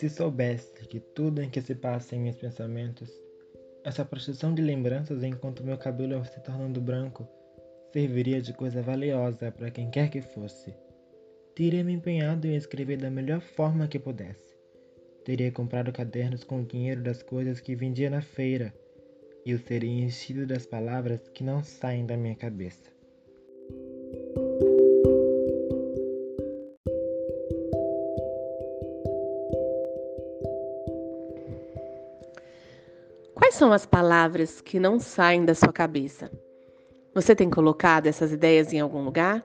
Se soubesse que tudo em que se passa em meus pensamentos, essa procissão de lembranças enquanto meu cabelo se tornando branco, serviria de coisa valiosa para quem quer que fosse. Teria me empenhado em escrever da melhor forma que pudesse. Teria comprado cadernos com o dinheiro das coisas que vendia na feira e os teria enchido das palavras que não saem da minha cabeça. Quais são as palavras que não saem da sua cabeça? Você tem colocado essas ideias em algum lugar?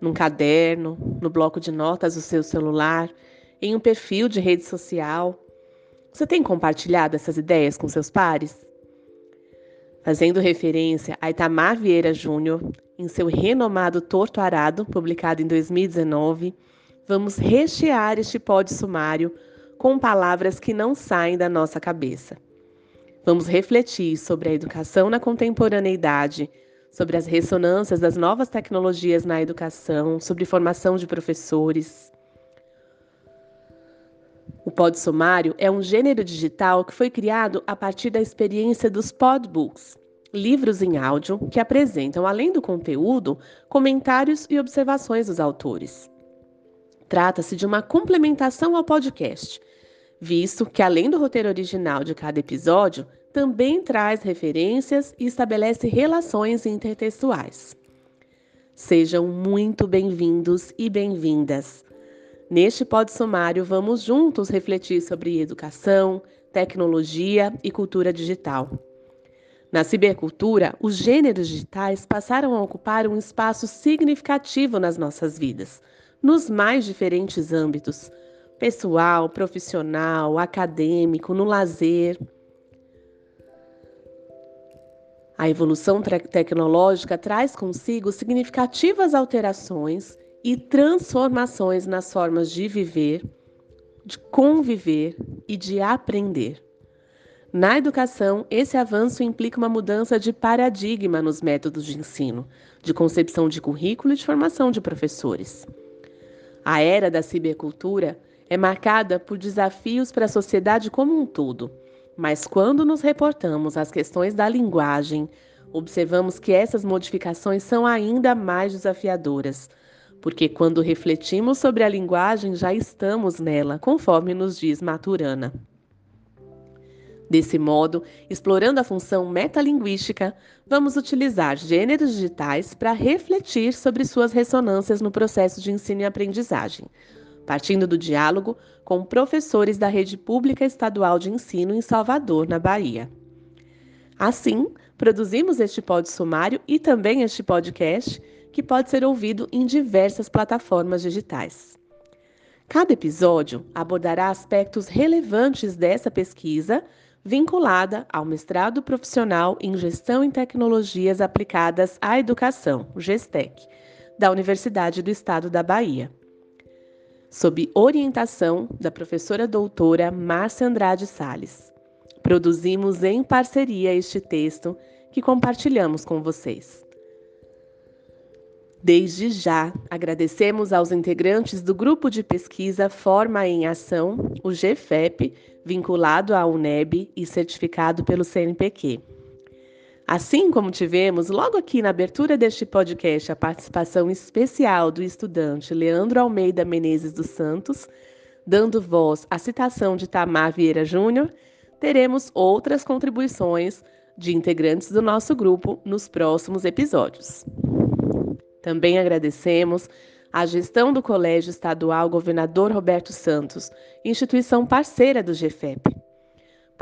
Num caderno, no bloco de notas do seu celular, em um perfil de rede social? Você tem compartilhado essas ideias com seus pares? Fazendo referência a Itamar Vieira Júnior, em seu renomado Torto Arado, publicado em 2019, vamos rechear este pódio sumário com palavras que não saem da nossa cabeça. Vamos refletir sobre a educação na contemporaneidade, sobre as ressonâncias das novas tecnologias na educação, sobre formação de professores. O pod sumário é um gênero digital que foi criado a partir da experiência dos podbooks, livros em áudio que apresentam, além do conteúdo, comentários e observações dos autores. Trata-se de uma complementação ao podcast visto que, além do roteiro original de cada episódio, também traz referências e estabelece relações intertextuais. Sejam muito bem-vindos e bem-vindas. Neste pod sumário, vamos juntos refletir sobre educação, tecnologia e cultura digital. Na cibercultura, os gêneros digitais passaram a ocupar um espaço significativo nas nossas vidas, nos mais diferentes âmbitos pessoal, profissional, acadêmico, no lazer. A evolução tecnológica traz consigo significativas alterações e transformações nas formas de viver, de conviver e de aprender. Na educação, esse avanço implica uma mudança de paradigma nos métodos de ensino, de concepção de currículo e de formação de professores. A era da cibercultura é marcada por desafios para a sociedade como um todo. Mas quando nos reportamos às questões da linguagem, observamos que essas modificações são ainda mais desafiadoras, porque quando refletimos sobre a linguagem já estamos nela, conforme nos diz Maturana. Desse modo, explorando a função metalinguística, vamos utilizar gêneros digitais para refletir sobre suas ressonâncias no processo de ensino e aprendizagem, partindo do diálogo com professores da Rede Pública Estadual de Ensino em Salvador, na Bahia. Assim, produzimos este pod sumário e também este podcast, que pode ser ouvido em diversas plataformas digitais. Cada episódio abordará aspectos relevantes dessa pesquisa vinculada ao mestrado profissional em Gestão em Tecnologias Aplicadas à Educação, GESTEC, da Universidade do Estado da Bahia sob orientação da professora doutora Márcia Andrade Sales. Produzimos em parceria este texto que compartilhamos com vocês. Desde já, agradecemos aos integrantes do grupo de pesquisa Forma em Ação, o GFEP, vinculado à UNEB e certificado pelo CNPq. Assim como tivemos logo aqui na abertura deste podcast a participação especial do estudante Leandro Almeida Menezes dos Santos, dando voz à citação de Tamar Vieira Júnior, teremos outras contribuições de integrantes do nosso grupo nos próximos episódios. Também agradecemos à gestão do Colégio Estadual Governador Roberto Santos, instituição parceira do GFEP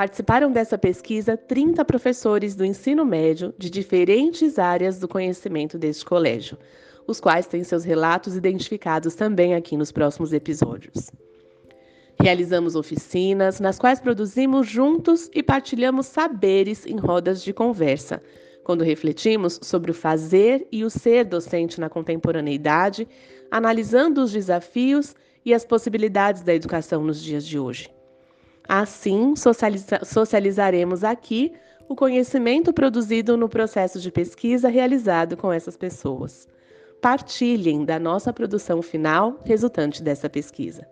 Participaram dessa pesquisa 30 professores do ensino médio de diferentes áreas do conhecimento deste colégio, os quais têm seus relatos identificados também aqui nos próximos episódios. Realizamos oficinas nas quais produzimos juntos e partilhamos saberes em rodas de conversa, quando refletimos sobre o fazer e o ser docente na contemporaneidade, analisando os desafios e as possibilidades da educação nos dias de hoje. Assim, socializa socializaremos aqui o conhecimento produzido no processo de pesquisa realizado com essas pessoas. Partilhem da nossa produção final resultante dessa pesquisa.